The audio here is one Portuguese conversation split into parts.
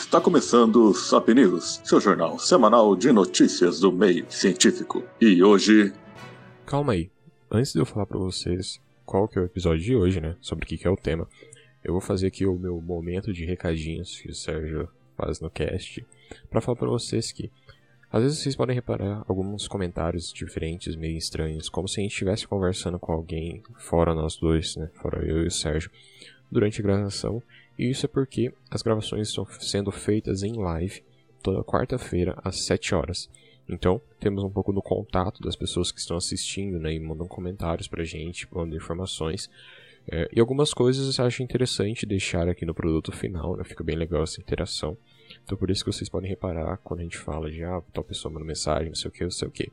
Está começando o Sap News, seu jornal semanal de notícias do meio científico. E hoje. Calma aí. Antes de eu falar para vocês qual que é o episódio de hoje, né? Sobre o que, que é o tema, eu vou fazer aqui o meu momento de recadinhos que o Sérgio faz no cast para falar para vocês que às vezes vocês podem reparar alguns comentários diferentes, meio estranhos, como se a gente estivesse conversando com alguém fora nós dois, né? Fora eu e o Sérgio, durante a gravação. E isso é porque as gravações estão sendo feitas em live toda quarta-feira às 7 horas. Então, temos um pouco do contato das pessoas que estão assistindo, né, e mandam comentários pra gente, mandam informações. É, e algumas coisas eu acho interessante deixar aqui no produto final, né, fica bem legal essa interação. Então por isso que vocês podem reparar quando a gente fala de ah, tal pessoa manda mensagem, não sei o que, não sei o que.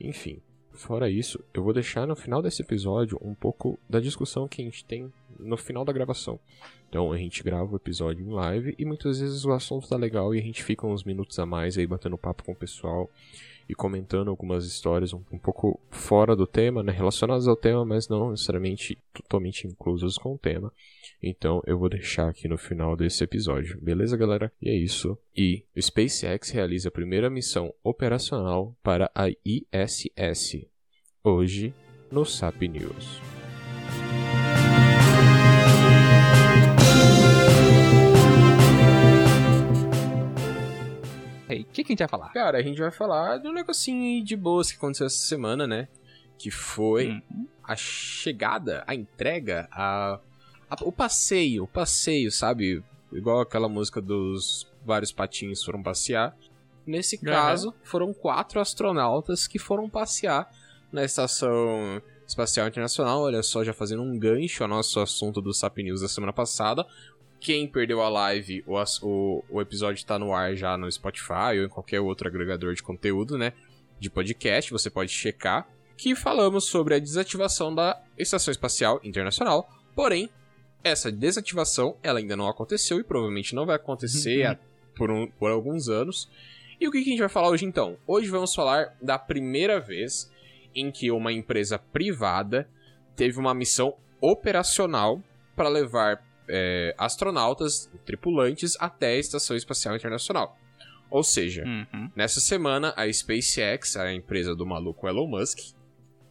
Enfim, fora isso, eu vou deixar no final desse episódio um pouco da discussão que a gente tem no final da gravação. Então a gente grava o episódio em live e muitas vezes o assunto tá legal e a gente fica uns minutos a mais aí batendo papo com o pessoal e comentando algumas histórias um, um, pouco fora do tema, né, relacionadas ao tema, mas não necessariamente totalmente inclusas com o tema. Então eu vou deixar aqui no final desse episódio. Beleza, galera? E é isso. E SpaceX realiza a primeira missão operacional para a ISS hoje no SAP News. O que, que a gente vai falar? Cara, a gente vai falar de um negocinho de boas que aconteceu essa semana, né? Que foi Uhum. a chegada, a entrega, a, a- o passeio, o passeio, sabe? Igual aquela música dos vários patinhos foram passear. Nesse Uhum. caso, foram quatro astronautas que foram passear na Estação Espacial Internacional. Olha só, já fazendo um gancho ao nosso assunto do Sap News da semana passada. Quem perdeu a live, o, o, o episódio tá no ar já no Spotify ou em qualquer outro agregador de conteúdo, né? De podcast, você pode checar. Que falamos sobre a desativação da Estação Espacial Internacional. Porém, essa desativação ela ainda não aconteceu e provavelmente não vai acontecer Uhum. por, um- por alguns anos. E o que que a gente vai falar hoje então? Hoje vamos falar da primeira vez em que uma empresa privada teve uma missão operacional para levar é, astronautas, tripulantes, até a Estação Espacial Internacional. Ou seja, Uhum. nessa semana a SpaceX, a empresa do maluco Elon Musk,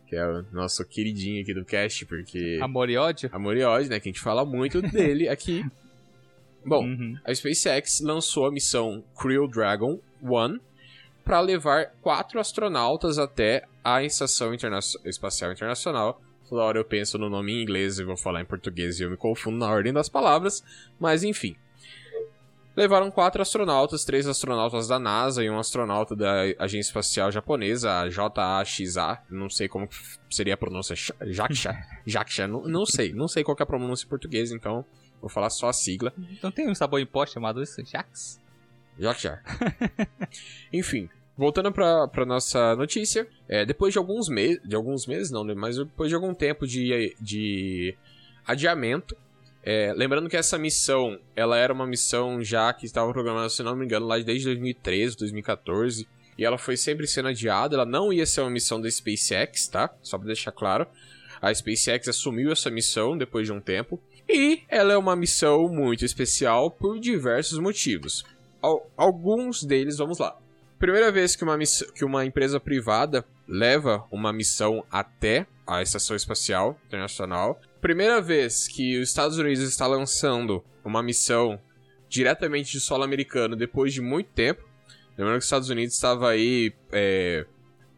que é o nosso queridinho aqui do cast, porque Amor e ódio? amor e ódio, né, que a gente fala muito dele aqui. Bom, Uhum. a SpaceX lançou a missão Crew Dragon 1 para levar quatro astronautas até a Estação Interna- Espacial Internacional. Toda hora eu penso no nome em inglês e vou falar em português e eu me confundo na ordem das palavras, mas enfim. Levaram quatro astronautas, três astronautas da NASA e um astronauta da Agência Espacial Japonesa, a JAXA, não sei como seria a pronúncia, JAXA, JAXA, não, não sei, não sei qual que é a pronúncia em português, então vou falar só a sigla. Não tem um sabor em pó chamado isso? Jax? Já. Enfim, voltando pra, pra nossa notícia, é, depois de alguns meses, de alguns meses não, né, mas depois de algum tempo de, de adiamento, é, lembrando que essa missão, ela era uma missão já que estava programada, se não me engano, lá desde 2013, 2014, e ela foi sempre sendo adiada, ela não ia ser uma missão da SpaceX, tá? Só pra deixar claro. A SpaceX assumiu essa missão depois de um tempo, e ela é uma missão muito especial por diversos motivos. Al- alguns deles, vamos lá. Primeira vez que uma, miss- que uma empresa privada leva uma missão até a Estação Espacial Internacional. Primeira vez que os Estados Unidos está lançando uma missão diretamente de solo americano depois de muito tempo. Lembrando que os Estados Unidos estava aí é,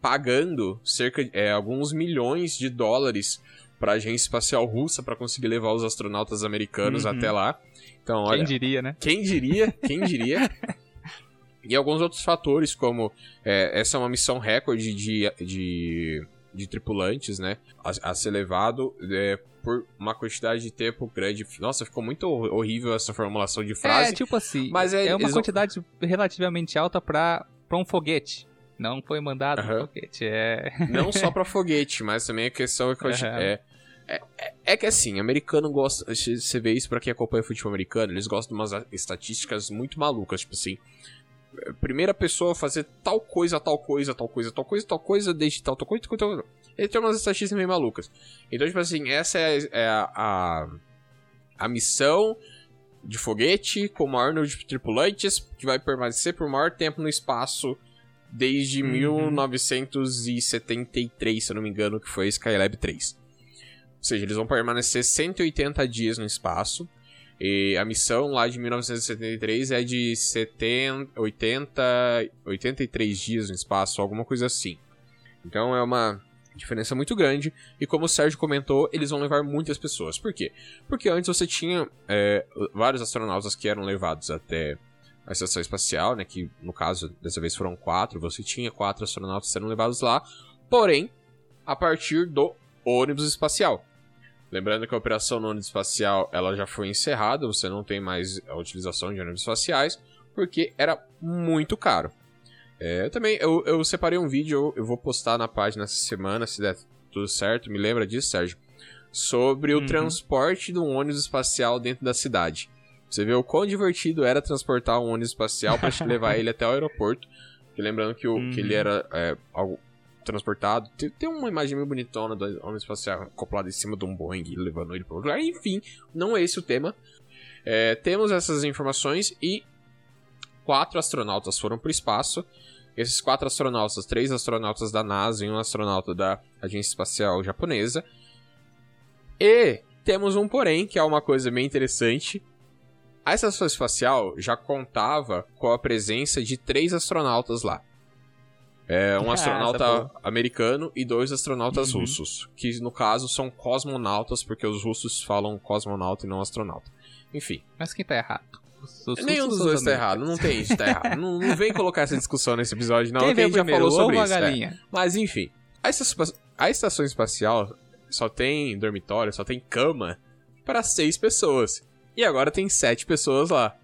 pagando cerca de é, alguns milhões de dólares para a agência espacial russa para conseguir levar os astronautas americanos Uhum. até lá. Então, olha, Quem diria, né? quem diria? Quem diria? e alguns outros fatores, como é, essa é uma missão recorde de, de, de tripulantes, né? A, a ser levado é, por uma quantidade de tempo grande. Nossa, ficou muito hor- horrível essa formulação de frase. É, tipo assim, Mas é- é, uma quantidade relativamente alta pra um foguete. Não foi mandado Aham. um foguete, é... Não só pra foguete, mas também a questão é que Aham. é, é, é- que assim, americano gosta. Você vê isso pra quem acompanha futebol americano, eles gostam de umas estatísticas muito malucas, tipo assim. É, Primeira pessoa a fazer tal coisa, tal coisa, tal coisa, tal coisa, tal coisa, desde tal, tal coisa, tal coisa. Ele tem umas estatísticas meio malucas. Então, tipo assim, essa é, é a, a, a missão de foguete com o maior número de tripulantes, que vai permanecer por maior tempo no espaço desde Uhum. 1973, se eu não me engano, que foi Skylab 3. Ou seja, eles vão permanecer 180 dias no espaço. E a missão lá de 1973 é de 70, 80, 83 dias no espaço, alguma coisa assim. Então é uma diferença muito grande. E como o Sérgio comentou, eles vão levar muitas pessoas. Por quê? Porque antes você tinha é, vários astronautas que eram levados até a estação espacial, né? Que no caso dessa vez foram quatro. Você tinha quatro astronautas sendo levados lá. Porém, a partir do ônibus espacial. Lembrando que a operação no ônibus espacial ela já foi encerrada, você não tem mais a utilização de ônibus espaciais, porque era muito caro. É, eu também eu, eu separei um vídeo, eu, eu vou postar na página essa semana, se der tudo certo, me lembra disso, Sérgio? Sobre o Uhum. transporte de um ônibus espacial dentro da cidade. Você vê o quão divertido era transportar um ônibus espacial para te levar ele até o aeroporto. E lembrando que, o, Uhum. que ele era é, algo transportado. Tem, tem uma imagem meio bonitona do ônibus espacial acoplado em cima de um Boeing levando ele para outro lugar. Enfim, não é esse o tema. É, temos essas informações e quatro astronautas foram para o espaço. Esses quatro astronautas, três astronautas da NASA e um astronauta da Agência Espacial Japonesa. E temos um porém, que é uma coisa bem interessante. A estação espacial já contava com a presença de três astronautas lá. É, um Ah, astronauta tá bom. americano e dois astronautas Uhum. russos. Que no caso são cosmonautas, porque os russos falam cosmonauta e não astronauta. Enfim, Mas quem tá errado? Os- os nenhum dos dois tá errado. Não tem isso, tá errado. não, não vem colocar essa discussão nesse episódio, não. Quem que a gente já falou sobre isso. é. Mas enfim, a estação, a estação espacial só tem dormitório, só tem cama para seis pessoas. E agora tem sete pessoas lá.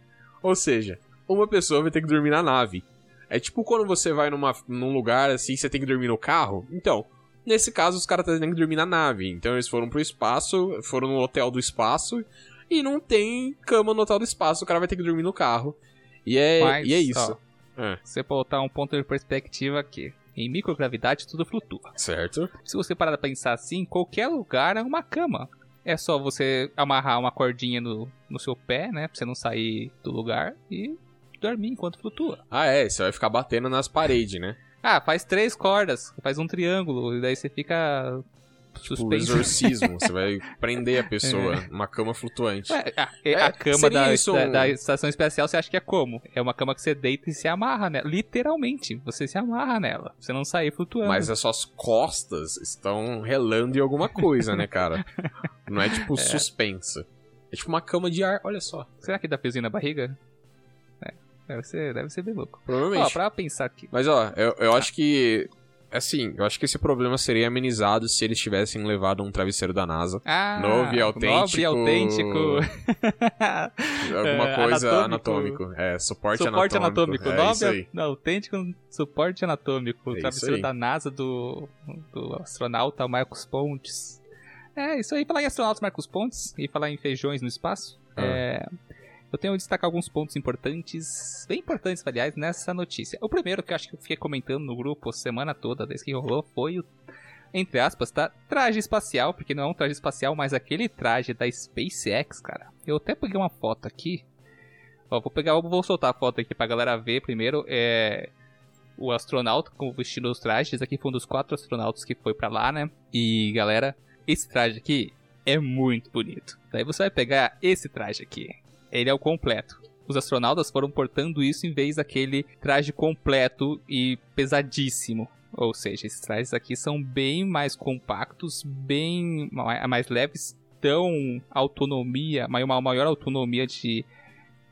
Ou seja, uma pessoa vai ter que dormir na nave. É tipo quando você vai numa, num lugar assim, você tem que dormir no carro. Então, nesse caso, os caras têm que dormir na nave. Então eles foram pro espaço, foram no hotel do espaço. E não tem cama no hotel do espaço, o cara vai ter que dormir no carro. E é, Mas, e é isso. ó, É. Você botar um ponto de perspectiva aqui. Em microgravidade tudo flutua. Certo? Se você parar pra pensar assim, qualquer lugar é uma cama. É só você amarrar uma cordinha no, no seu pé, né? Pra você não sair do lugar e dormir enquanto flutua. Ah, é, você vai ficar batendo nas paredes, né? Ah, faz três cordas, faz um triângulo, e daí você fica Tipo, suspenso. exorcismo, você vai prender a pessoa numa cama flutuante. Ué, a, É, a cama da, isso da, um- da estação espacial você acha que é como? É uma cama que você deita e se amarra nela. Literalmente, você se amarra nela. Você não sair flutuando. Mas as suas costas estão relando em alguma coisa, né, cara? Não é tipo suspensa. É tipo uma cama de ar, olha só. Será que dá pezinho na barriga? Deve ser, deve ser bem louco. Ó, Provavelmente. pra pensar aqui. Mas ó, eu, eu acho que. Assim, eu acho que esse problema seria amenizado se eles tivessem levado um travesseiro da NASA. Ah, Novo e autêntico. Novo e autênco. Alguma É, coisa anatômico. anatômico. É, suporte, suporte anatômico. É Novo e autêntico suporte anatômico. É travesseiro da NASA do, do astronauta Marcos Pontes. É, isso aí. Falar em astronautas Marcos Pontes e falar em feijões no espaço. Ah. É, eu tenho que destacar alguns pontos importantes, bem importantes, aliás, nessa notícia. O primeiro que eu acho que eu fiquei comentando no grupo semana toda, desde que rolou, foi o, entre aspas, tá? Traje espacial, porque não é um traje espacial, mas aquele traje da SpaceX, cara. Eu até peguei uma foto aqui. Ó, vou pegar, vou soltar a foto aqui pra galera ver primeiro. É o astronauta com vestindo os trajes. Aqui foi um dos quatro astronautas que foi pra lá, né? E galera, esse traje aqui é muito bonito. Daí você vai pegar esse traje aqui. Ele é o completo. Os astronautas foram portando isso em vez daquele traje completo e pesadíssimo. Ou seja, esses trajes aqui são bem mais compactos, bem ma- mais leves, dão autonomia, ma- uma maior autonomia de,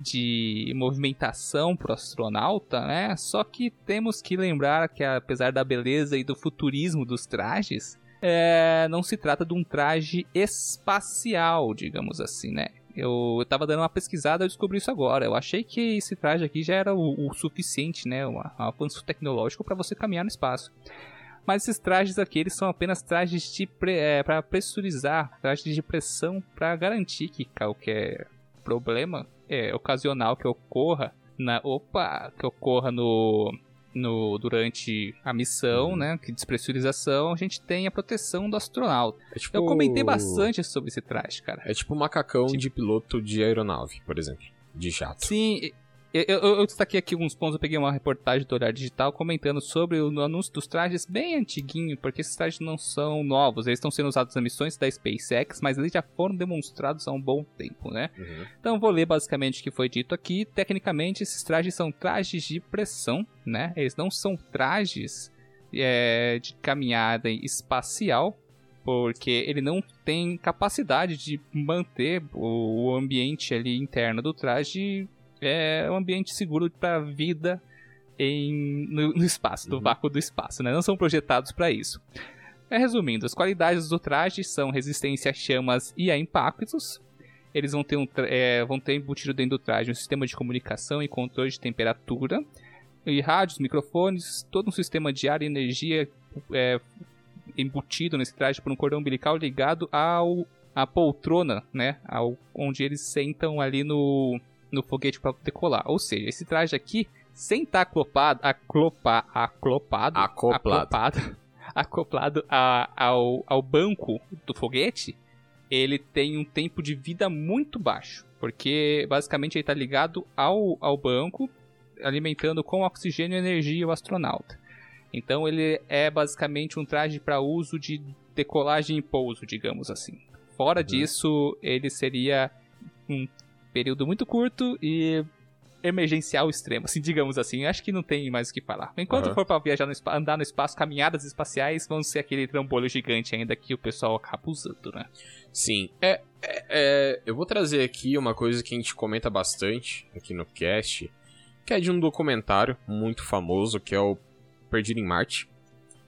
de movimentação pro astronauta, né? Só que temos que lembrar que apesar da beleza e do futurismo dos trajes, é, não se trata de um traje espacial, digamos assim, né? Eu, eu tava dando uma pesquisada e descobri isso agora. Eu achei que esse traje aqui já era o, o suficiente, né? Um, um avanço tecnológico para você caminhar no espaço. Mas esses trajes aqui, eles são apenas trajes pre, é, para pressurizar, trajes de pressão para garantir que qualquer problema é, ocasional que ocorra na opa, que ocorra no no, durante a missão, Uhum. né? Que despressurização, a gente tem a proteção do astronauta. É tipo, Eu comentei bastante sobre esse traje, cara. É tipo um macacão Tipo- de piloto de aeronave, por exemplo. De jato. Sim, eu, eu, eu destaquei aqui alguns pontos. Eu peguei uma reportagem do Olhar Digital comentando sobre o anúncio dos trajes bem antiguinho, porque esses trajes não são novos, eles estão sendo usados nas missões da SpaceX, mas eles já foram demonstrados há um bom tempo, né? Uhum. Então vou ler basicamente o que foi dito aqui. Tecnicamente, esses trajes são trajes de pressão, né? Eles não são trajes é, de caminhada espacial, porque ele não tem capacidade de manter o, o ambiente ali interno do traje é um ambiente seguro para a vida em, no, no espaço, no Uhum. vácuo do espaço, né? Não são projetados para isso. É, resumindo, as qualidades do traje são resistência a chamas e a impactos. Eles vão ter, um, é, vão ter embutido dentro do traje um sistema de comunicação e controle de temperatura, e rádios, microfones, todo um sistema de ar e energia é, embutido nesse traje por um cordão umbilical ligado ao à poltrona, né? Ao, onde eles sentam ali no, no foguete para decolar. Ou seja, esse traje aqui, sem estar aclopado, aclopa, aclopado, Acoplado. acoplado, acoplado a- ao, ao banco do foguete, ele tem um tempo de vida muito baixo. Porque basicamente ele está ligado ao, ao banco, alimentando com oxigênio e energia o astronauta. Então ele é basicamente um traje para uso de decolagem e pouso, digamos assim. Fora Uhum. disso, ele seria um período muito curto e emergencial extremo, assim, digamos assim. Acho que não tem mais o que falar. Enquanto Aham. for para viajar no espa- andar no espaço, caminhadas espaciais vão ser aquele trambolho gigante ainda que o pessoal acaba usando, né? Sim. É, é- é, eu vou trazer aqui uma coisa que a gente comenta bastante aqui no cast, que é de um documentário muito famoso, que é o Perdido em Marte.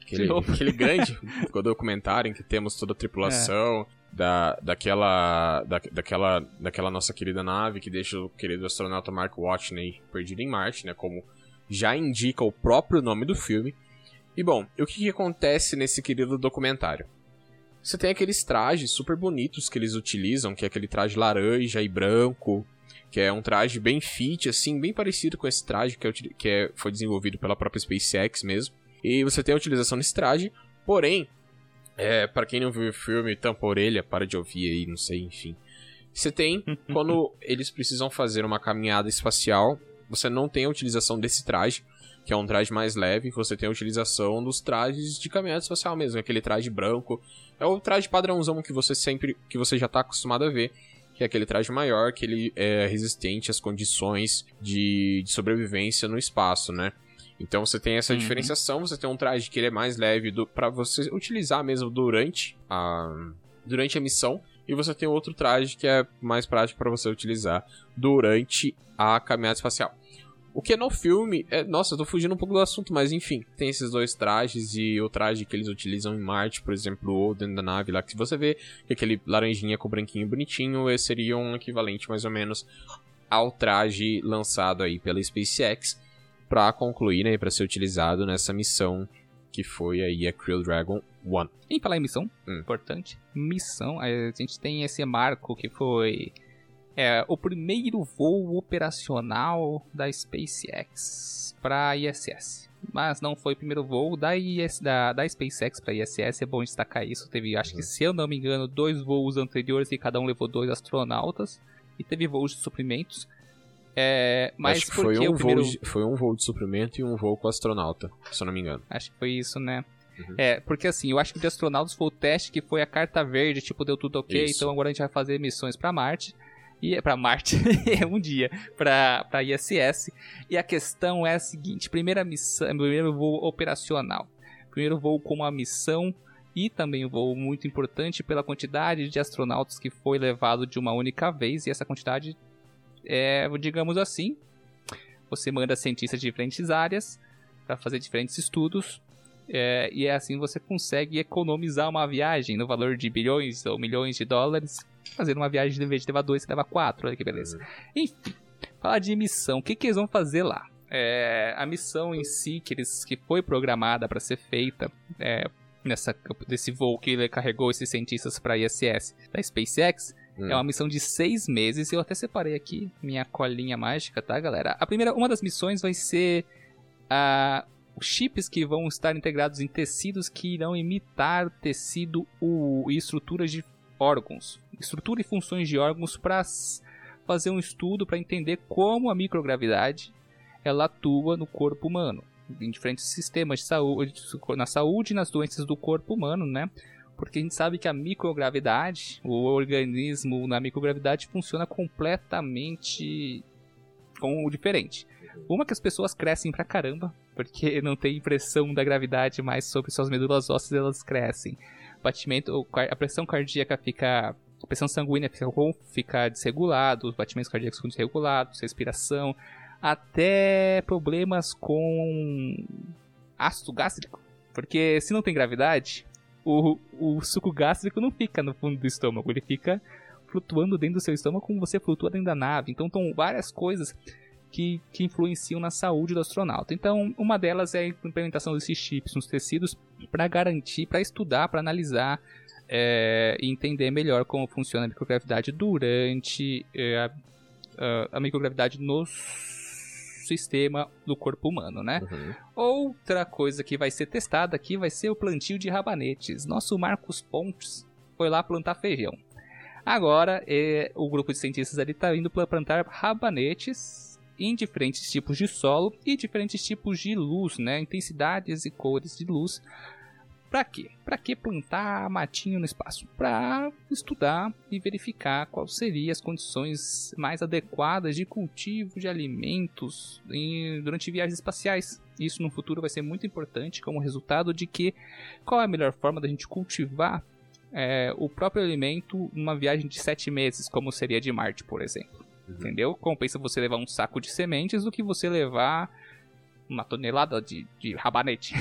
Aquele, aquele grande documentário em que temos toda a tripulação da, daquela, da, daquela, daquela nossa querida nave que deixa o querido astronauta Mark Watney perdido em Marte, né? Como já indica o próprio nome do filme. E bom, o que, que acontece nesse querido documentário? Você tem aqueles trajes super bonitos que eles utilizam, que é aquele traje laranja e branco, que é um traje bem fit, assim, bem parecido com esse traje que, é, que é- foi desenvolvido pela própria SpaceX mesmo. E você tem a utilização desse traje, porém, é, para quem não viu o filme, tampa a orelha, para de ouvir aí, não sei, enfim. Você tem, quando eles precisam fazer uma caminhada espacial, você não tem a utilização desse traje, que é um traje mais leve, você tem a utilização dos trajes de caminhada espacial mesmo, aquele traje branco. É o traje padrãozão que você sempre, que você já tá acostumado a ver, que é aquele traje maior, que ele é resistente às condições de, de sobrevivência no espaço, né? Então você tem essa Uhum. diferenciação, você tem um traje que ele é mais leve para você utilizar mesmo durante a, durante a missão, e você tem outro traje que é mais prático para você utilizar durante a caminhada espacial. O que no filme. É, nossa, eu tô fugindo um pouco do assunto, mas enfim. Tem esses dois trajes e o traje que eles utilizam em Marte, por exemplo, ou dentro da nave lá, que se você vê que aquele laranjinha com branquinho bonitinho, esse seria um equivalente mais ou menos ao traje lançado aí pela SpaceX para concluir, né, para ser utilizado nessa missão que foi aí a Crew Dragon 1. Em falar em missão, Hum. importante, missão, a gente tem esse marco que foi é, o primeiro voo operacional da SpaceX para ISS. Mas não foi o primeiro voo da, IS, da, da SpaceX para ISS, é bom destacar isso. Teve, acho que se eu não me engano, dois voos anteriores e cada um levou dois astronautas. E teve voos de suprimentos. É, mas Acho que foi um, primeiro... voo de, foi um voo de suprimento e um voo com astronauta, se eu não me engano. Acho que foi isso, né? Uhum. É, porque assim, eu acho que o de astronautas foi o teste que foi a carta verde, tipo, deu tudo ok, Isso. então agora a gente vai fazer missões pra Marte. E para Marte, um dia, pra, pra ISS. E a questão é a seguinte: primeira missão, primeiro voo operacional. Primeiro voo com uma missão e também um voo muito importante pela quantidade de astronautas que foi levado de uma única vez. E essa quantidade é, digamos assim, você manda cientistas de diferentes áreas para fazer diferentes estudos. é, e é assim você consegue economizar uma viagem no valor de bilhões ou milhões de dólares. Fazendo uma viagem, em vez de levar dois, você leva quatro. Olha que beleza. Enfim, falar de missão. O que, que eles vão fazer lá? É, a missão em si, que, eles, que foi programada para ser feita é, nessa, desse voo que ele carregou esses cientistas para a ISS da SpaceX, Hum. é uma missão de seis meses. Eu até separei aqui minha colinha mágica, tá, galera? A primeira, uma das missões vai ser a chips que vão estar integrados em tecidos que irão imitar tecido e estruturas de órgãos, estrutura e funções de órgãos para fazer um estudo para entender como a microgravidade ela atua no corpo humano, em diferentes sistemas de saúde, na saúde e nas doenças do corpo humano, né? Porque a gente sabe que a microgravidade, o organismo na microgravidade funciona completamente com diferente. Uma que as pessoas crescem pra caramba, porque não tem impressão da gravidade mais sobre suas medulas ósseas, elas crescem. Batimento, a pressão cardíaca fica a pressão sanguínea fica, fica desregulada, os batimentos cardíacos ficam desregulados, respiração, até problemas com ácido gástrico. Porque se não tem gravidade, o, o suco gástrico não fica no fundo do estômago, ele fica flutuando dentro do seu estômago como você flutua dentro da nave. Então, estão várias coisas que, que, influenciam na saúde do astronauta. Então, uma delas é a implementação desses chips nos tecidos para garantir, para estudar, para analisar é, e entender melhor como funciona a microgravidade durante é, a, a, a microgravidade nos sistema do corpo humano, né? Uhum. Outra coisa que vai ser testada aqui vai ser o plantio de rabanetes. Nosso Marcos Pontes foi lá plantar feijão. Agora, é, o grupo de cientistas ali está indo plantar rabanetes em diferentes tipos de solo e diferentes tipos de luz, né? Intensidades e cores de luz para quê? Para que plantar matinho no espaço? Para estudar e verificar quais seriam as condições mais adequadas de cultivo de alimentos em, durante viagens espaciais. Isso no futuro vai ser muito importante como resultado de que qual é a melhor forma da gente cultivar é, o próprio alimento numa viagem de sete meses, como seria de Marte, por exemplo. Uhum. Entendeu? Compensa você levar um saco de sementes do que você levar uma tonelada de, de rabanete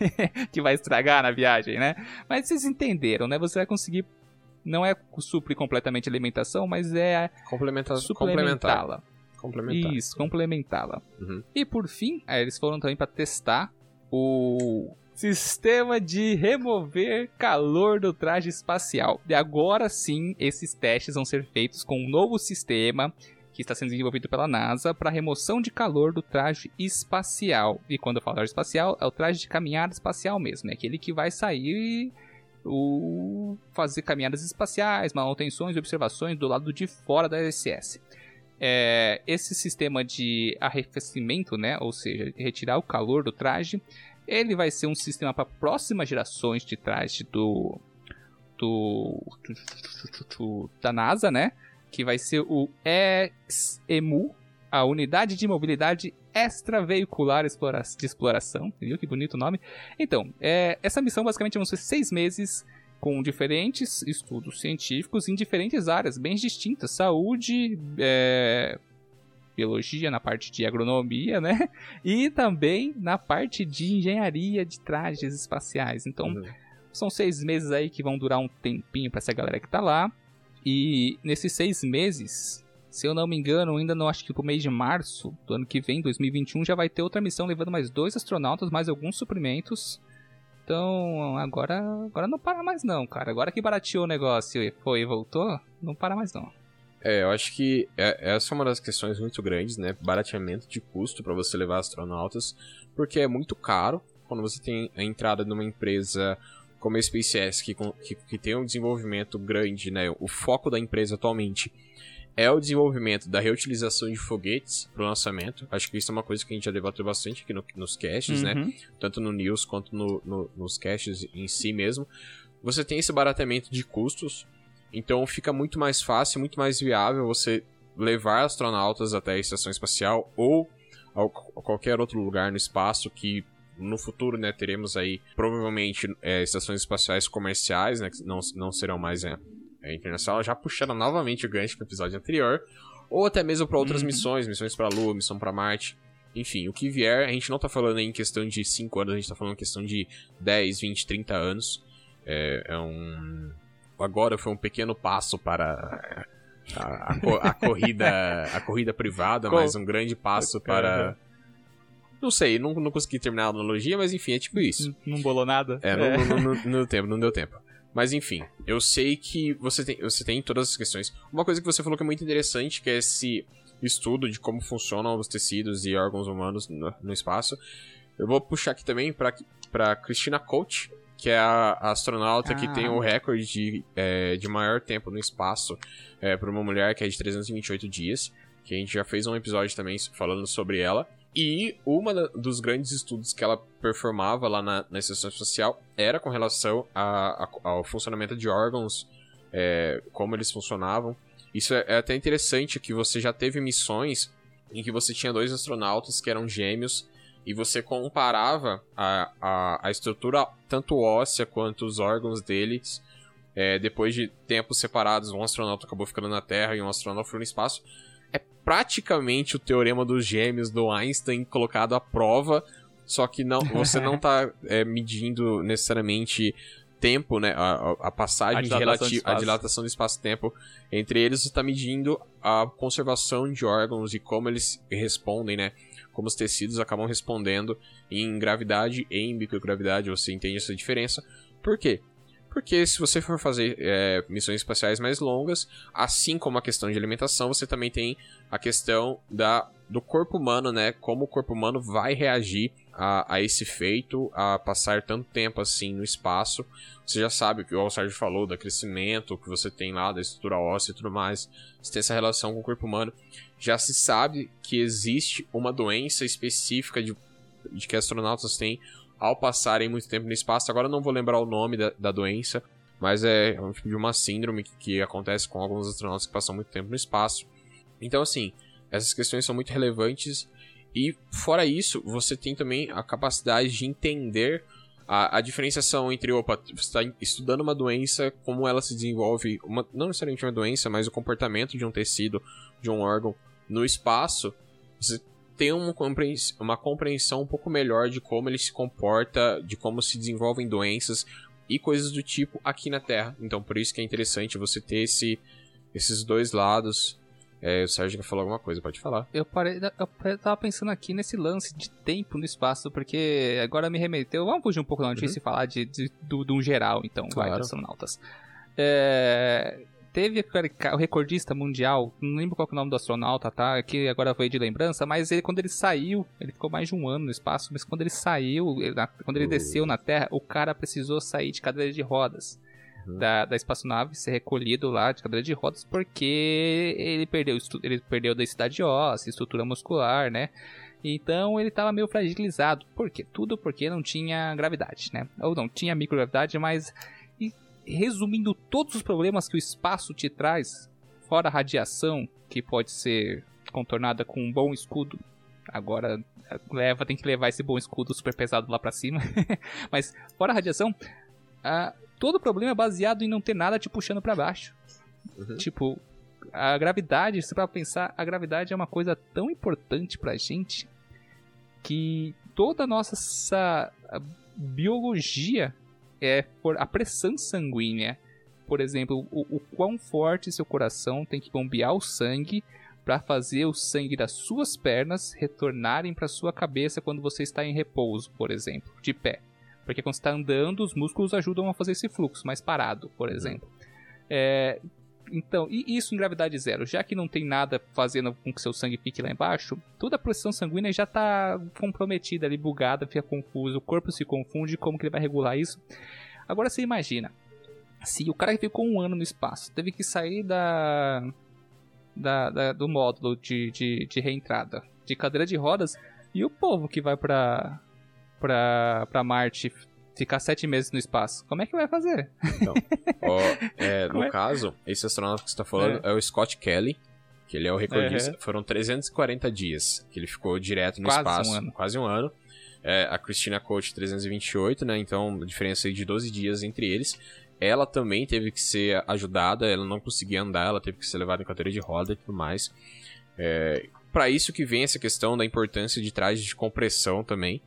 que vai estragar na viagem, né? Mas vocês entenderam, né? Você vai conseguir. Não é suprir completamente a alimentação, mas é Complementa suplementá-la. Complementar. Isso, complementá-la. Uhum. E por fim, eles foram também para testar o sistema de remover calor do traje espacial. E agora sim, esses testes vão ser feitos com um novo sistema que está sendo desenvolvido pela NASA para remoção de calor do traje espacial. E quando eu falo traje espacial, é o traje de caminhada espacial mesmo, é aquele que vai sair o fazer caminhadas espaciais, manutenções e observações do lado de fora da ISS. É, esse sistema de arrefecimento, né, ou seja, retirar o calor do traje, ele vai ser um sistema para próximas gerações de traje do, do, do, do da NASA, né? Que vai ser o EXEMU, a Unidade de Mobilidade Extraveicular de Exploração. Viu que bonito o nome? Então, é, essa missão basicamente vão ser seis meses com diferentes estudos científicos em diferentes áreas bem distintas: saúde, é, biologia, na parte de agronomia, né? E também na parte de engenharia de trajes espaciais. Então, uhum. são seis meses aí que vão durar um tempinho para essa galera que tá lá. E nesses seis meses, se eu não me engano, ainda não acho que pro mês de março do ano que vem, 2021, já vai ter outra missão levando mais dois astronautas, mais alguns suprimentos. Então, agora, agora não para mais não, cara. Agora que barateou o negócio e foi e voltou, não para mais não. É, eu acho que é, essa é uma das questões muito grandes, né? Barateamento de custo para você levar astronautas, porque é muito caro quando você tem a entrada numa empresa como a SpaceX, que, que, que tem um desenvolvimento grande, né? O foco da empresa atualmente é o desenvolvimento da reutilização de foguetes para o lançamento. Acho que isso é uma coisa que a gente já debateu bastante aqui no, nos caches, né? uhum. né? Tanto no news quanto no, no, nos caches em si mesmo. Você tem esse baratamento de custos, então fica muito mais fácil, muito mais viável você levar astronautas até a estação espacial ou a qualquer outro lugar no espaço que no futuro, né, teremos aí provavelmente é, estações espaciais comerciais, né, que não, não serão mais é, é, internacional, já puxando novamente o gancho do episódio anterior, ou até mesmo para outras uhum. missões, missões para a Lua, missão para Marte. Enfim, o que vier, a gente não tá falando em questão de 5 anos, a gente tá falando em questão de 10, 20, 30 anos. É, é um. Agora foi um pequeno passo para a, a, a corrida a corrida privada, mas um grande passo para não sei, não, não consegui terminar a analogia, mas enfim, é tipo isso. Não, não bolou nada? É, Não, é. Não, não, não, deu tempo, não deu tempo. Mas enfim, eu sei que você tem, você tem todas as questões. Uma coisa que você falou que é muito interessante, que é esse estudo de como funcionam os tecidos e órgãos humanos no, no espaço. Eu vou puxar aqui também pra, pra Christina Coach, que é a, a astronauta ah. que tem o recorde de, é, de maior tempo no espaço é, para uma mulher, que é de 328 dias. Que a gente já fez um episódio também falando sobre ela. E uma dos grandes estudos que ela performava lá na, na estação espacial era com relação a, a, ao funcionamento de órgãos, é, como eles funcionavam. Isso é, é até interessante que você já teve missões em que você tinha dois astronautas que eram gêmeos e você comparava a, a, a estrutura tanto óssea quanto os órgãos deles é, depois de tempos separados. Um astronauta acabou ficando na Terra e um astronauta foi no espaço é praticamente o teorema dos gêmeos do Einstein colocado à prova, só que não, você não está é, medindo necessariamente tempo, né, a, a passagem a de a dilatação do espaço-tempo entre eles, você está medindo a conservação de órgãos e como eles respondem, né, como os tecidos acabam respondendo em gravidade e em microgravidade, você entende essa diferença. Por quê? Porque se você for fazer é, missões espaciais mais longas, assim como a questão de alimentação, você também tem a questão da, do corpo humano, né? Como o corpo humano vai reagir a, a esse feito, a passar tanto tempo assim no espaço. Você já sabe, que o Sérgio falou, do crescimento que você tem lá, da estrutura óssea e tudo mais. Você tem essa relação com o corpo humano. Já se sabe que existe uma doença específica de, de que astronautas têm ao passarem muito tempo no espaço. Agora não vou lembrar o nome da, da doença, mas é um tipo de uma síndrome que, que acontece com alguns astronautas que passam muito tempo no espaço. Então, assim, essas questões são muito relevantes. E, fora isso, você tem também a capacidade de entender a, a diferenciação entre, opa, você está estudando uma doença, como ela se desenvolve, uma, não necessariamente uma doença, mas o comportamento de um tecido, de um órgão no espaço. Você ter uma compreensão, uma compreensão um pouco melhor de como ele se comporta, de como se desenvolvem doenças e coisas do tipo aqui na Terra. Então, por isso que é interessante você ter esse, esses dois lados. É, o Sérgio quer falar alguma coisa, pode falar. Eu, parei, eu tava pensando aqui nesse lance de tempo no espaço, porque agora me remeteu. Vamos fugir um pouco da notícia uhum. e falar de, de, do, do geral, então, claro. vai, astronautas. É, teve o recordista mundial, não lembro qual é o nome do astronauta, tá? Que agora foi de lembrança, mas ele quando ele saiu, ele ficou mais de um ano no espaço, mas quando ele saiu, quando ele desceu na Terra, o cara precisou sair de cadeira de rodas. Uhum. Da, da espaçonave ser recolhido lá de cadeira de rodas porque ele perdeu ele perdeu densidade óssea, estrutura muscular, né? Então ele estava meio fragilizado. Por quê? Tudo porque não tinha gravidade, né? Ou não, tinha microgravidade, mas resumindo todos os problemas que o espaço te traz, fora a radiação, que pode ser contornada com um bom escudo. Agora leva, tem que levar esse bom escudo super pesado lá para cima. Mas fora a radiação, todo problema é baseado em não ter nada te puxando para baixo. Uhum. Tipo, a gravidade, se para pensar, a gravidade é uma coisa tão importante pra gente que toda a nossa biologia é por a pressão sanguínea. Por exemplo, o, o quão forte seu coração tem que bombear o sangue para fazer o sangue das suas pernas retornarem para sua cabeça quando você está em repouso, por exemplo, de pé. Porque quando você está andando, os músculos ajudam a fazer esse fluxo, mais parado, por uhum. exemplo. É, então, e isso em gravidade zero, já que não tem nada fazendo com que seu sangue fique lá embaixo, toda a pressão sanguínea já está comprometida ali, bugada, fica confuso, o corpo se confunde, como que ele vai regular isso? Agora você imagina, se o cara que ficou um ano no espaço teve que sair da, da, da do módulo de, de, de, reentrada, de cadeira de rodas, e o povo que vai pra, pra Marte ficar sete meses no espaço. Como é que vai fazer? Então, ó, é, no é? caso, esse astronauta que você tá falando é, é o Scott Kelly, que ele é o recordista. Uhum. Foram 340 dias que ele ficou direto no quase espaço. Um ano. Quase um ano. É, a Christina Coach 328, né? Então, diferença de 12 dias entre eles. Ela também teve que ser ajudada, ela não conseguia andar, ela teve que ser levada em cadeira de roda e tudo mais. É, para isso que vem essa questão da importância de trajes de compressão também,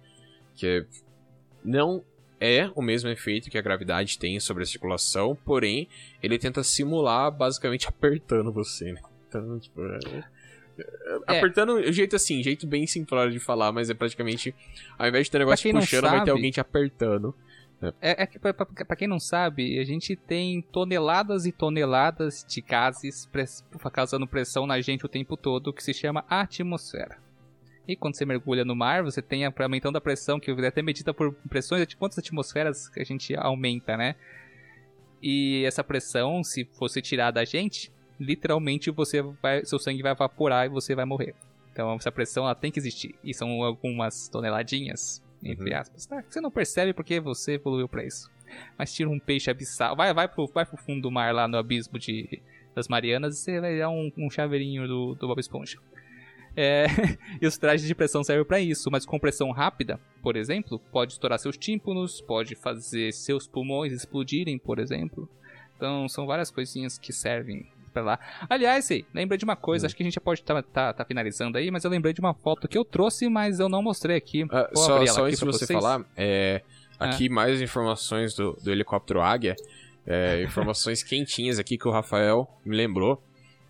que não é o mesmo efeito que a gravidade tem sobre a circulação, porém, ele tenta simular basicamente apertando você, né? Então, tipo, é... É. Apertando, o jeito assim, jeito bem simplório de falar, mas é praticamente, ao invés de ter um negócio te puxando, sabe, vai ter alguém te apertando. É, é que, pra, pra, quem não sabe, a gente tem toneladas e toneladas de gases causando pressão na gente o tempo todo, que se chama atmosfera. E quando você mergulha no mar, você tem a, aumentando a pressão, que é até medida por pressões de quantas atmosferas que a gente aumenta, né? E essa pressão, se fosse tirar da gente, literalmente você vai, seu sangue vai evaporar e você vai morrer. Então essa pressão ela tem que existir. E são algumas toneladinhas, entre uhum. aspas. Tá? Você não percebe porque você evoluiu para isso. Mas tira um peixe abissal. Vai, vai, pro, vai pro fundo do mar lá no abismo de, das Marianas e você vai dar um, um chaveirinho do, do Bob Esponja. É, e os trajes de pressão servem para isso, mas com pressão rápida, por exemplo, pode estourar seus tímpanos, pode fazer seus pulmões explodirem, por exemplo. Então são várias coisinhas que servem pra lá. Aliás, sei, lembrei de uma coisa, hum. acho que a gente já pode estar tá, tá, tá, finalizando aí, mas eu lembrei de uma foto que eu trouxe, mas eu não mostrei aqui. Ah, só só antes de você vocês. falar, é, aqui ah. mais informações do, do helicóptero Águia, é, informações quentinhas aqui que o Rafael me lembrou,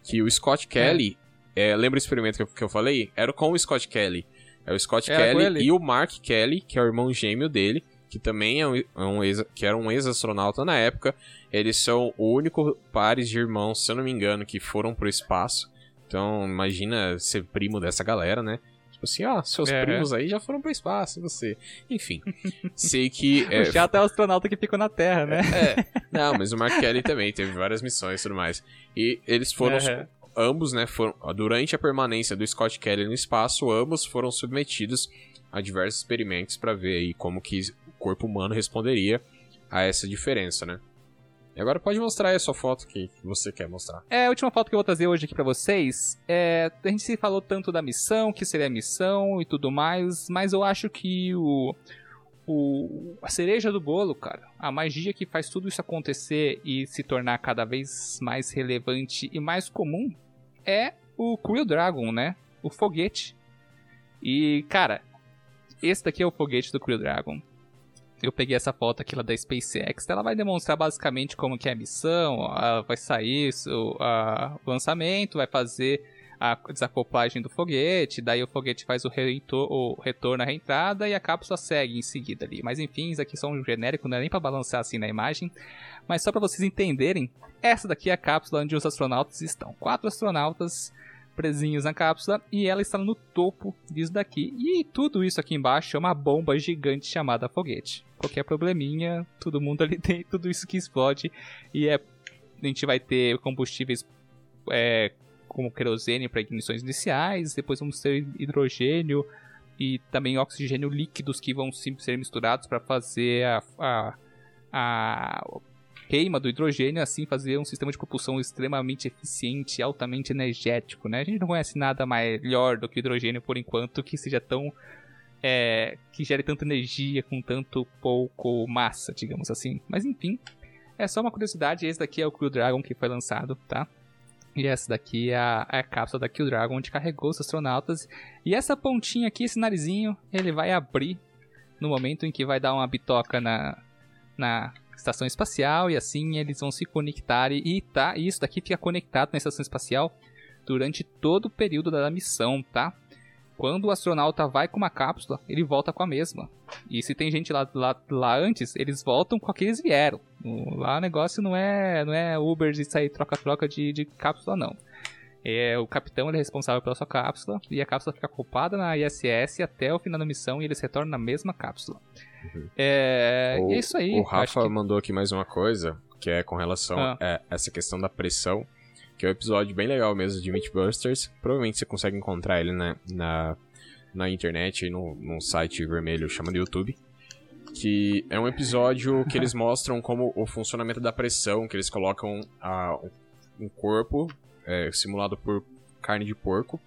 que o Scott Kelly, é. é lembra o experimento que eu, que eu falei? Era com o Scott Kelly. É o Scott Kelly e o Mark Kelly, que é o irmão gêmeo dele, que também é um, é um ex, que era um ex-astronauta na época. Eles são o único pares de irmãos, se eu não me engano, que foram pro espaço. Então, imagina ser primo dessa galera, né? Tipo assim, ó, seus é. primos aí já foram pro espaço, e você. Enfim, sei que. É, já até o astronauta que ficou na Terra, né? É, não, mas o Mark Kelly também teve várias missões e tudo mais. E eles foram. Ambos, né, foram. Durante a permanência do Scott Kelly no espaço, ambos foram submetidos a diversos experimentos para ver aí como que corpo humano responderia a essa diferença, né? E agora pode mostrar aí a sua foto que você quer mostrar. É, a última foto que eu vou trazer hoje aqui para vocês. É, a gente se falou tanto da missão, que seria a missão e tudo mais, mas eu acho que o, o a cereja do bolo, cara, a magia que faz tudo isso acontecer e se tornar cada vez mais relevante e mais comum é o Crew Dragon, né? O foguete. E, cara, esse daqui é o foguete do Crew Dragon eu peguei essa foto aqui lá da SpaceX, ela vai demonstrar basicamente como que é a missão, vai sair o lançamento, vai fazer a desacoplagem do foguete, daí o foguete faz o, reitor, o retorno à reentrada e a cápsula segue em seguida ali. Mas enfim, isso aqui são um genérico, não é nem para balancear assim na imagem. Mas só para vocês entenderem, essa daqui é a cápsula onde os astronautas estão. Quatro astronautas presinhos na cápsula e ela está no topo disso daqui. E tudo isso aqui embaixo é uma bomba gigante chamada foguete. Qualquer probleminha, todo mundo ali tem tudo isso que explode e é a gente vai ter combustíveis é, como querosene para ignições iniciais, depois vamos ter hidrogênio e também oxigênio líquidos que vão ser misturados para fazer a, a, a queima do hidrogênio, assim fazer um sistema de propulsão extremamente eficiente, altamente energético, né? A gente não conhece nada melhor do que hidrogênio por enquanto que seja tão é, que gere tanta energia com tanto pouco massa, digamos assim. Mas enfim, é só uma curiosidade. Esse daqui é o Crew Dragon que foi lançado, tá? E essa daqui é a, é a cápsula da Crew Dragon onde carregou os astronautas. E essa pontinha aqui, esse narizinho, ele vai abrir no momento em que vai dar uma bitoca na, na estação espacial e assim eles vão se conectar e tá, isso daqui fica conectado na estação espacial durante todo o período da missão, tá? Quando o astronauta vai com uma cápsula, ele volta com a mesma. E se tem gente lá, lá, lá antes, eles voltam com a que eles vieram. Lá o negócio não é, não é Uber de sair troca-troca de, de cápsula, não. É, o capitão é responsável pela sua cápsula e a cápsula fica ocupada na ISS até o final da missão e eles retornam na mesma cápsula. Uhum. É, o, é isso aí. O Rafa que... mandou aqui mais uma coisa, que é com relação ah. a essa questão da pressão, que é um episódio bem legal mesmo de Mythbusters. Provavelmente você consegue encontrar ele na, na, na internet, no, num site vermelho chamado YouTube. Que é um episódio que eles mostram como o funcionamento da pressão, que eles colocam a, um corpo é, simulado por carne de porco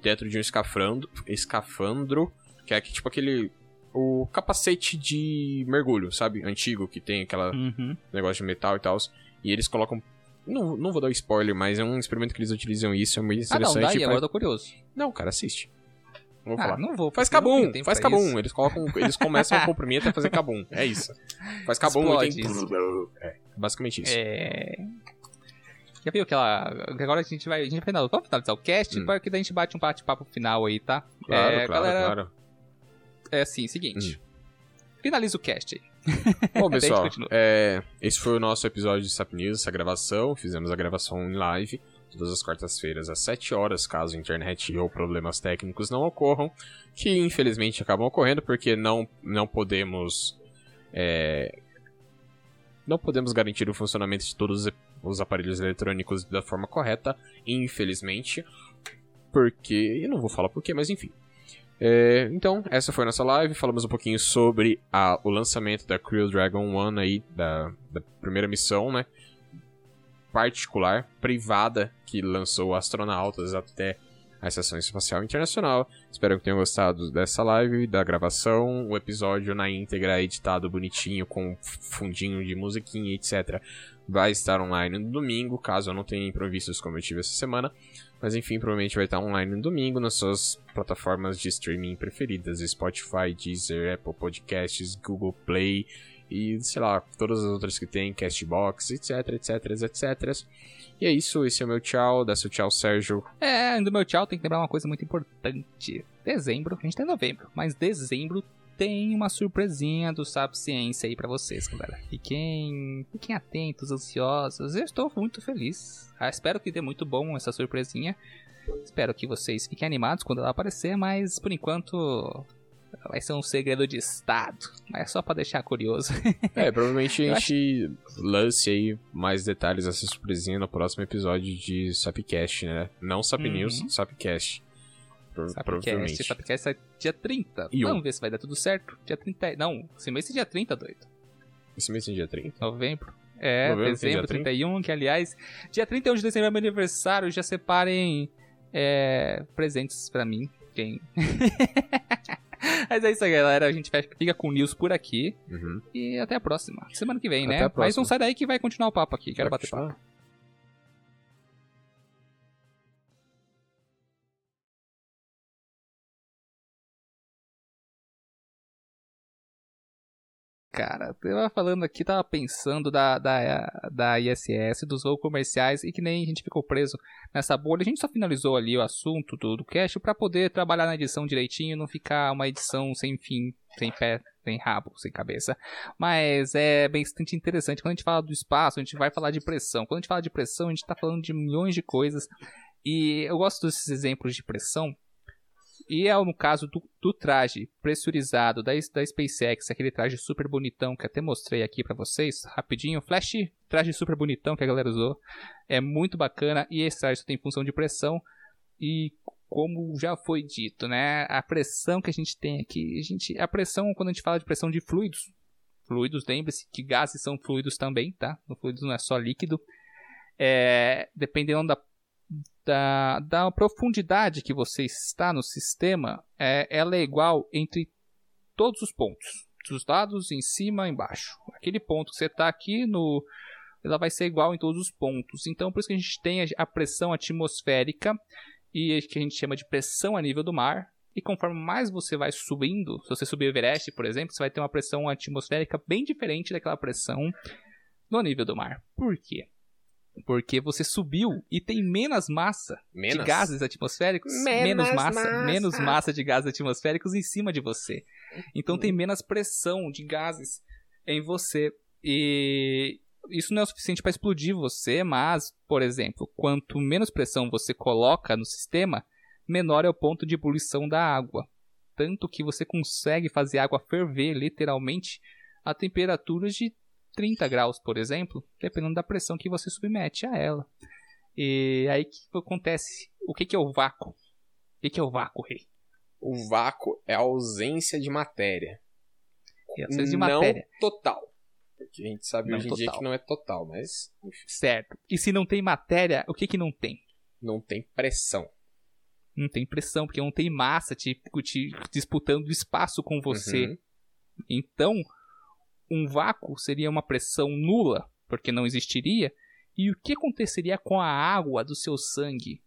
dentro de um escafandro, escafandro que é tipo aquele o capacete de mergulho, sabe? Antigo, que tem aquela uhum. negócio de metal e tal. E eles colocam. Não, não vou dar spoiler, mas é um experimento que eles utilizam isso, é muito interessante. Ah, não, daí, pra... agora eu tô curioso. Não, cara, assiste. Não vou ah, falar. não vou. Faz cabum, faz cabum. Eles colocam, eles começam o comprimento a fazer cabum. É isso. Faz cabum e tem... É, basicamente isso. É... Já viu aquela. Agora a gente vai. A gente vai finalizar, vamos finalizar o cast, hum. porque daí a gente bate um bate-papo final aí, tá? Claro, é, claro, galera, claro é assim, seguinte. Hum. Finaliza o cast aí. Bom, pessoal, é, esse foi o nosso episódio de Sap News, essa gravação. Fizemos a gravação em live. todas as quartas-feiras às 7 horas, caso internet ou problemas técnicos não ocorram, que infelizmente acabam ocorrendo porque não, não podemos. É, não podemos garantir o funcionamento de todos os aparelhos eletrônicos da forma correta, infelizmente. Porque. Eu não vou falar porquê, mas enfim. É, então, essa foi a nossa live. Falamos um pouquinho sobre a, o lançamento da Crew Dragon One aí, da, da primeira missão, né? Particular, privada, que lançou astronautas até a Estação Espacial Internacional. Espero que tenham gostado dessa live, da gravação, o episódio na íntegra, editado bonitinho, com fundinho de musiquinha, etc. Vai estar online no domingo, caso eu não tenha improvisos como eu tive essa semana. Mas enfim, provavelmente vai estar online no domingo nas suas plataformas de streaming preferidas: Spotify, Deezer, Apple Podcasts, Google Play e sei lá, todas as outras que tem, Castbox, etc, etc, etc. E é isso, esse é o meu tchau, dá seu tchau, Sérgio. É, do meu tchau tem que lembrar uma coisa muito importante. Dezembro, a gente tá em novembro, mas dezembro tem uma surpresinha do Sabe Ciência aí para vocês, galera. Fiquem, fiquem atentos, ansiosos. Eu estou muito feliz. Ah, espero que dê muito bom essa surpresinha. Espero que vocês fiquem animados quando ela aparecer, mas por enquanto vai ser um segredo de estado. Mas é só para deixar curioso. é, provavelmente a gente acho... lance aí mais detalhes dessa surpresinha no próximo episódio de Sapcast, né? Não Sap uhum. News, Sapcast. Sapcast, provavelmente. Sapcast é dia 30. E Vamos um. ver se vai dar tudo certo. Dia 30. Não, esse mês é dia 30, doido. Esse mês é dia 30? Novembro. É, Novembro, dezembro 31, que aliás, dia 31 de dezembro é meu aniversário, já separem é, presentes pra mim. Quem. Mas é isso aí, galera. A gente fica com o news por aqui. Uhum. E até a próxima. Semana que vem, até né? Mas não sai daí que vai continuar o papo aqui. Quero vai bater papo. Cara. Eu tava falando aqui, tava pensando da, da, da ISS, dos voos comerciais, e que nem a gente ficou preso nessa bolha. A gente só finalizou ali o assunto do, do cache para poder trabalhar na edição direitinho, não ficar uma edição sem fim, sem pé, sem rabo, sem cabeça. Mas é bastante interessante. Quando a gente fala do espaço, a gente vai falar de pressão. Quando a gente fala de pressão, a gente tá falando de milhões de coisas. E eu gosto desses exemplos de pressão e é no caso do, do traje pressurizado da, da SpaceX, aquele traje super bonitão que até mostrei aqui para vocês, rapidinho, flash, traje super bonitão que a galera usou, é muito bacana e esse traje tem função de pressão e como já foi dito, né, a pressão que a gente tem aqui, a gente, a pressão quando a gente fala de pressão de fluidos, fluidos, lembre-se que gases são fluidos também, tá? O fluido não é só líquido. É, dependendo da da, da profundidade que você está no sistema, é, ela é igual entre todos os pontos. Dos lados, em cima, embaixo. Aquele ponto que você está aqui no. Ela vai ser igual em todos os pontos. Então, por isso que a gente tem a pressão atmosférica e que a gente chama de pressão a nível do mar. E conforme mais você vai subindo, se você subir o Everest, por exemplo, você vai ter uma pressão atmosférica bem diferente daquela pressão no nível do mar. Por quê? Porque você subiu e tem menos massa menos. de gases atmosféricos, menos, menos massa, massa, menos massa de gases atmosféricos em cima de você. Então tem menos pressão de gases em você. E isso não é o suficiente para explodir você, mas, por exemplo, quanto menos pressão você coloca no sistema, menor é o ponto de ebulição da água. Tanto que você consegue fazer a água ferver, literalmente, a temperaturas de 30 graus, por exemplo, dependendo da pressão que você submete a ela. E aí o que acontece? O que, que é o vácuo? O que, que é o vácuo, rei? O vácuo é a ausência de matéria. É ausência de matéria. Não total. Porque a gente sabe não hoje em dia que não é total, mas. Certo. E se não tem matéria, o que, que não tem? Não tem pressão. Não tem pressão, porque não tem massa te, te disputando espaço com você. Uhum. Então, um vácuo seria uma pressão nula, porque não existiria. E o que aconteceria com a água do seu sangue?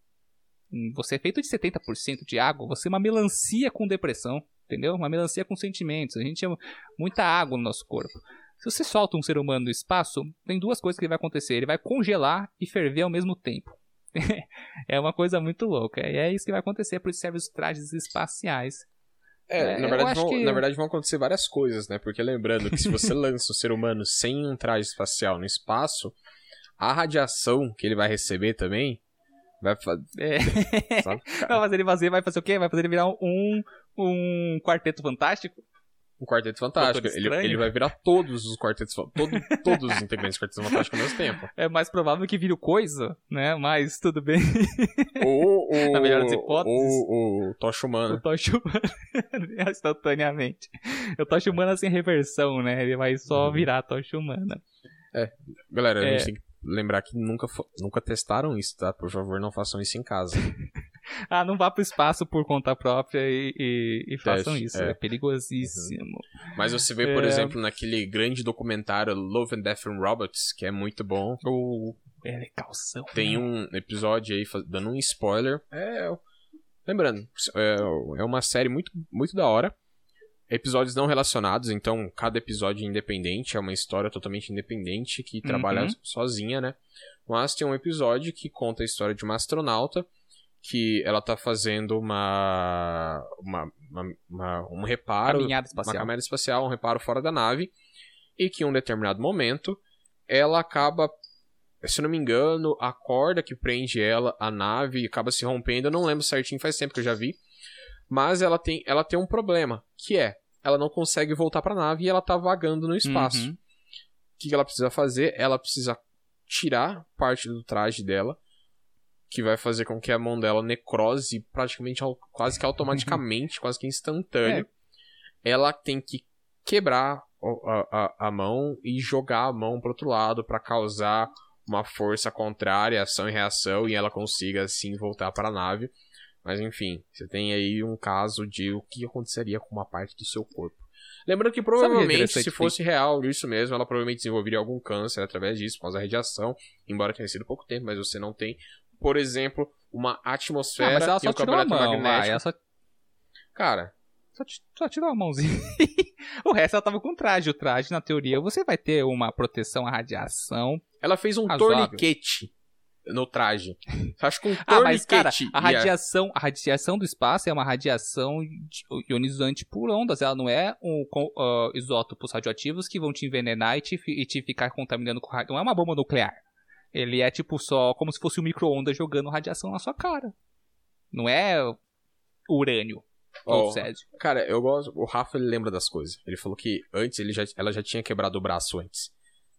Hum, você é feito de 70% de água, você é uma melancia com depressão, entendeu? Uma melancia com sentimentos. A gente tem muita água no nosso corpo. Se você solta um ser humano no espaço, tem duas coisas que vai acontecer. Ele vai congelar e ferver ao mesmo tempo. é uma coisa muito louca. E é isso que vai acontecer por servem os trajes espaciais. É, é, na, verdade vão, que... na verdade vão acontecer várias coisas, né? Porque lembrando que se você lança o ser humano sem um traje espacial no espaço, a radiação que ele vai receber também Vai fazer. É. Sabe? Não, mas ele vai fazer, vai fazer o quê? Vai fazer ele virar um, um quarteto fantástico? Um quarteto fantástico. Ele, ele vai virar todos os quartetos todo, todos os integrantes do quarteto fantástico ao mesmo tempo. É mais provável que vire o coisa, né? Mas tudo bem. Ou o. Na melhor das hipóteses. O, o Tocha O Humana. Tocha Humana instantaneamente. O Tocha Humana sem reversão, né? Ele vai só Uhum. virar a Tocha Humana. Galera, a É. gente tem que lembrar que nunca, nunca testaram isso, tá? Por favor, não façam isso em casa. Ah, não vá pro espaço por conta própria e, e, e façam isso. é. É, perigosíssimo. Mas você vê, por É. exemplo, naquele grande documentário Love and Death and Robots, que é muito bom. Ou. É legalzão. Tem né? um episódio aí, dando um spoiler. É. Lembrando, é, é uma série muito, muito da hora. Episódios não relacionados, então cada episódio é independente, é uma história totalmente independente que trabalha Uhum. sozinha, né? Mas tem um episódio que conta a história de uma astronauta que ela tá fazendo uma, uma, uma- uma- um reparo, Caminhada uma espacial. caminhada espacial, um reparo fora da nave, e que em um determinado momento ela acaba, se não me engano, a corda que prende ela à nave acaba se rompendo, eu não lembro certinho, faz tempo que eu já vi, mas ela tem, ela tem um problema, que é, ela não consegue voltar pra nave e ela tá vagando no espaço. Uhum. O que ela precisa fazer? Ela precisa tirar parte do traje dela, que vai fazer com que a mão dela necrose praticamente quase que automaticamente, quase que instantâneo. Ela tem que quebrar a, a, a mão e jogar a mão pro outro lado para causar uma força contrária, ação e reação, e ela consiga assim voltar para a nave. Mas enfim, você tem aí um caso de o que aconteceria com uma parte do seu corpo. Lembrando que é provavelmente, se fosse real isso mesmo, ela provavelmente desenvolveria algum câncer através disso, por causa da radiação, embora tenha sido pouco tempo, mas você não tem, por exemplo, uma Ah, atmosfera mas ela e só um tirou a mão. Ela só, Cara, só, só tirou a mãozinha. o resto ela tava com traje. O traje, na teoria, você vai ter uma proteção à radiação. ela fez um Razoável. torniquete no traje. Acha que um Ah, mas, cara, a ia- radiação, a radiação do espaço é uma radiação ionizante por ondas. Ela não é um ah, isótopos radioativos que vão te envenenar e te, e te ficar contaminando com rádio. Não é uma bomba nuclear. Ele é tipo só como se fosse um micro-ondas jogando radiação na sua cara. Não é urânio césio. Cara, eu gosto. O Rafa ele lembra das coisas. Ele falou que antes ele já, ela já tinha quebrado o braço antes.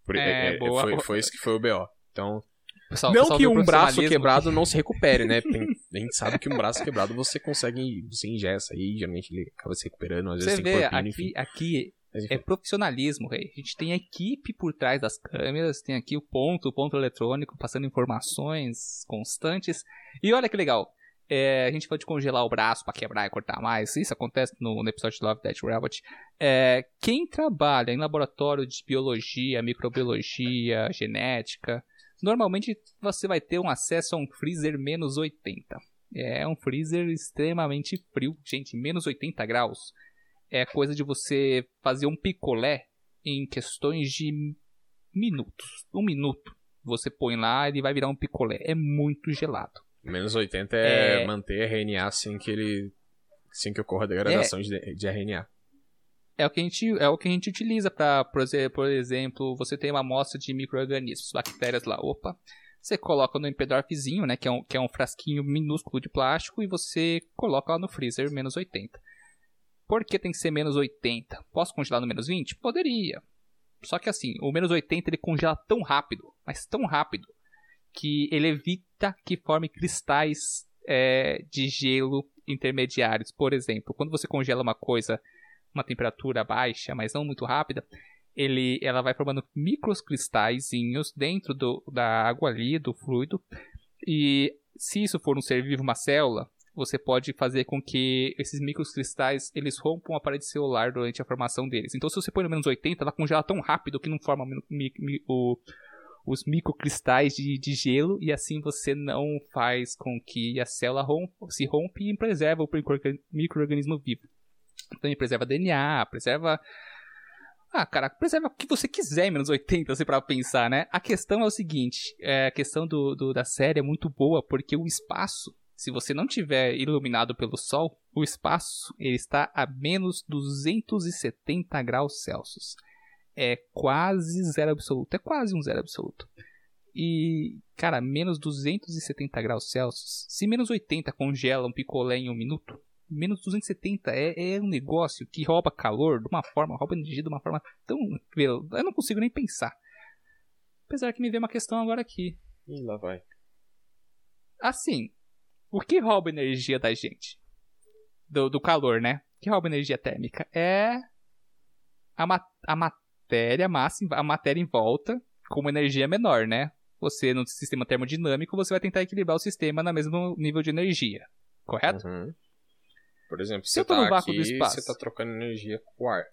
Por- É, é, boa. Foi, foi isso que foi o BO. Então, Pessoal- não pessoal que um braço quebrado não se recupere, né? Tem- a gente sabe que um braço quebrado você consegue, você ingessa aí, geralmente ele acaba se recuperando, às vezes Você tem vê, enfim. aqui, aqui enfim. É profissionalismo, rei. A gente tem a equipe por trás das câmeras, tem aqui o ponto, o ponto eletrônico, passando informações constantes. E olha que legal. é, a gente pode congelar o braço pra quebrar e cortar mais. Isso acontece no, no episódio de Love Death Robot. É, quem trabalha em laboratório de biologia, microbiologia, genética, normalmente você vai ter um acesso a um freezer menos 80. É um freezer extremamente frio, gente, menos 80 graus é coisa de você fazer um picolé em questões de minutos. Um minuto. Você põe lá, ele vai virar um picolé. É muito gelado. Menos 80 é, É. manter RNA sem que ele. sem que ocorra degradação de, de RNA. É o que a gente, é o que a gente utiliza para, por exemplo, você tem uma amostra de micro-organismos, bactérias lá. Opa. Você coloca no empedorfzinho, né, que é, um, que é um frasquinho minúsculo de plástico, e você coloca lá no freezer menos 80. Por que tem que ser menos 80? Posso congelar no menos 20? Poderia. Só que assim, o menos 80 ele congela tão rápido, mas tão rápido, que ele evita que forme cristais é, de gelo intermediários. Por exemplo, quando você congela uma coisa uma temperatura baixa, mas não muito rápida, ele, ela vai formando micros cristalzinhos dentro do, da água ali, do fluido. E se isso for um ser vivo, uma célula, você pode fazer com que esses micros cristais eles rompam a parede celular durante a formação deles. Então, se você põe no menos 80, ela congela tão rápido que não forma mi- mi- o- os microcristais de, de gelo e assim você não faz com que a célula rompa, se rompe e preserva o microorgan- microorganismo vivo. Também preserva DNA, preserva. Ah, cara, preserva o que você quiser menos 80, assim, pra pensar, né? A questão é o seguinte: é, a questão do, do- da série é muito boa porque o espaço, se você não tiver iluminado pelo sol, o espaço ele está a menos 270 graus Celsius. É quase zero absoluto, é quase um zero absoluto. E, cara, menos 270 graus Celsius. Se menos 80 congela um picolé em um minuto, menos 270 é, é um negócio que rouba calor de uma forma, rouba energia de uma forma tão. Eu não consigo nem pensar. Apesar que me veio uma questão agora aqui. Ih, lá vai. Assim, o que rouba energia da gente? Do, do calor, né? O que rouba energia térmica? É a, ma a matéria massa, a matéria em volta com uma energia menor, né? Você, no sistema termodinâmico, você vai tentar equilibrar o sistema no mesmo nível de energia. Correto? Uhum. Por exemplo, Se você eu tô tá no vácuo aqui, do espaço. você tá trocando energia com o ar.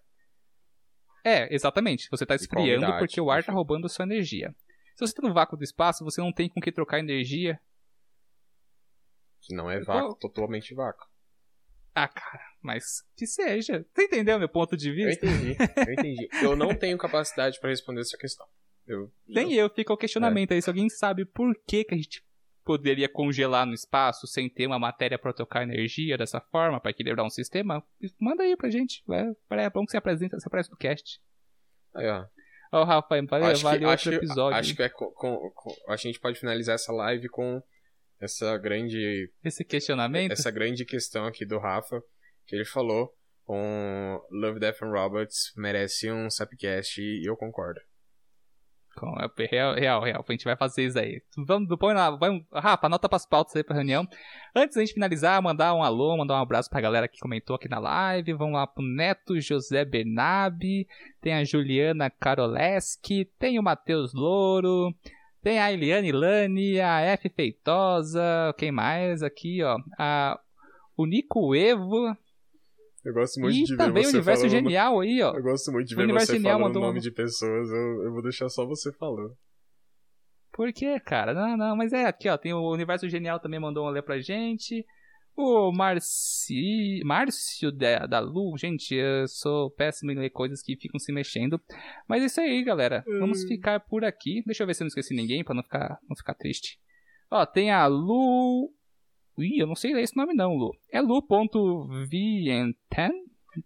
É, exatamente. Você está a esfriando porque o ar está roubando a sua energia. Se você está no vácuo do espaço, você não tem com que trocar energia. Que não é vácuo, totalmente vácuo. Ah, cara, mas que seja. Você entendeu meu ponto de Eu vista? entendi, eu entendi. Eu não tenho capacidade pra responder essa questão. Eu, Nem eu, fica o questionamento aí. Se alguém sabe por que, que a gente poderia congelar no espaço sem ter uma matéria para trocar energia dessa forma, para equilibrar um sistema, manda aí pra gente. É, é bom que você apresenta, você aparece no cast. Aí, ó. Ó, Rafa, vale, acho vale que, outro acho, episódio. acho que é com, com- com- a gente pode finalizar essa live com essa grande Esse questionamento. essa grande questão aqui do Rafa que ele falou um Love Death and Robots merece um Sapcast e eu concordo. Com- é Real, real, real. A gente vai fazer isso aí. Vamos, põe lá, vamos, Rafa, anota pras pautas aí pra reunião. Antes da gente finalizar, mandar um alô, mandar um abraço pra galera que comentou aqui na live. Vamos lá pro Neto José Bernabe, tem a Juliana Karoleski, tem o Matheus Louro, tem a Eliane Lani, a F Feitosa, quem mais aqui, ó? A, o Nico Evo Eu gosto e também o Universo Genial aí, ó. Eu gosto muito de O Universo Genial mandou um- de pessoas. Eu, eu vou deixar só você falando. Por quê, cara? Não, não, mas é aqui, ó. Tem o Universo Genial também mandou um olé pra gente. O Marci... Márcio da, da Lu, gente, eu sou péssimo em ler coisas que ficam se mexendo. Mas é isso aí, galera. Vamos Hum. ficar por aqui. Deixa eu ver se eu não esqueci ninguém pra não ficar, não ficar triste. Ó, tem a Lu. Ih, eu não sei ler esse nome não, Lu. É lu.vn10?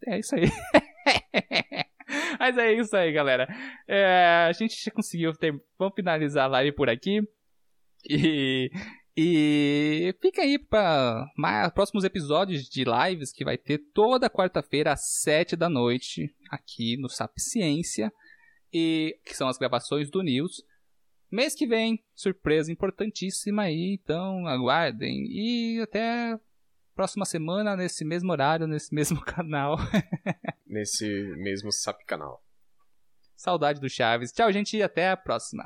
É isso aí. Mas é isso aí, galera. É, a gente já conseguiu ter. Vamos finalizar a live por aqui. E. E fica aí para próximos episódios de lives que vai ter toda quarta-feira às 7 da noite aqui no Sapciência, e que são as gravações do News. Mês que vem, surpresa importantíssima aí, então aguardem. E até próxima semana, nesse mesmo horário, nesse mesmo canal. Nesse mesmo Sap canal. Saudade do Chaves. Tchau, gente, e até a próxima.